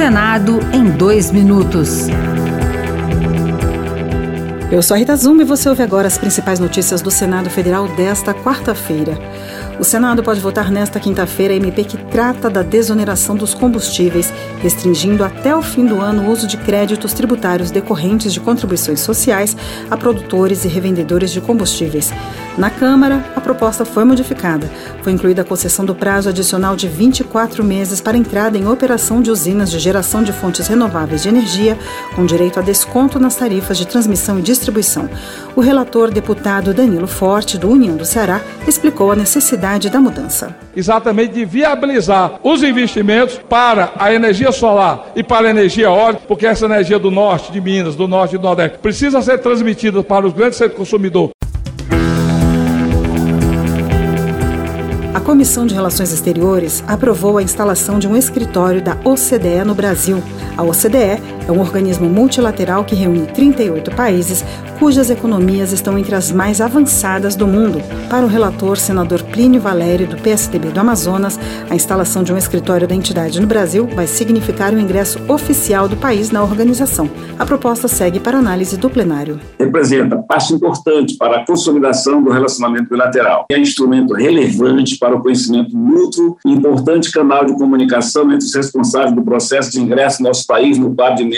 Senado em dois minutos. Eu sou a Rita Zumbi e você ouve agora as principais notícias do Senado Federal desta quarta-feira. O Senado pode votar nesta quinta-feira a MP que trata da desoneração dos combustíveis, restringindo até o fim do ano o uso de créditos tributários decorrentes de contribuições sociais a produtores e revendedores de combustíveis. Na Câmara, a proposta foi modificada. Foi incluída a concessão do prazo adicional de 24 meses para entrada em operação de usinas de geração de fontes renováveis de energia, com direito a desconto nas tarifas de transmissão e distribuição. O relator deputado Danilo Forte, do União do Ceará, explicou a necessidade da mudança. Exatamente de viabilizar os investimentos para a energia solar e para a energia eólica, porque essa energia do norte de Minas, do norte e do nordeste, precisa ser transmitida para os grandes centros consumidores. A Comissão de Relações Exteriores aprovou a instalação de um escritório da OCDE no Brasil. A OCDE é um organismo multilateral que reúne 38 países, cujas economias estão entre as mais avançadas do mundo. Para o relator, senador Plínio Valério, do PSDB do Amazonas, a instalação de um escritório da entidade no Brasil vai significar o ingresso oficial do país na organização. A proposta segue para análise do plenário. Representa passo importante para a consolidação do relacionamento bilateral. É um instrumento relevante para o conhecimento mútuo importante canal de comunicação entre os responsáveis do processo de ingresso no nosso país no quadro de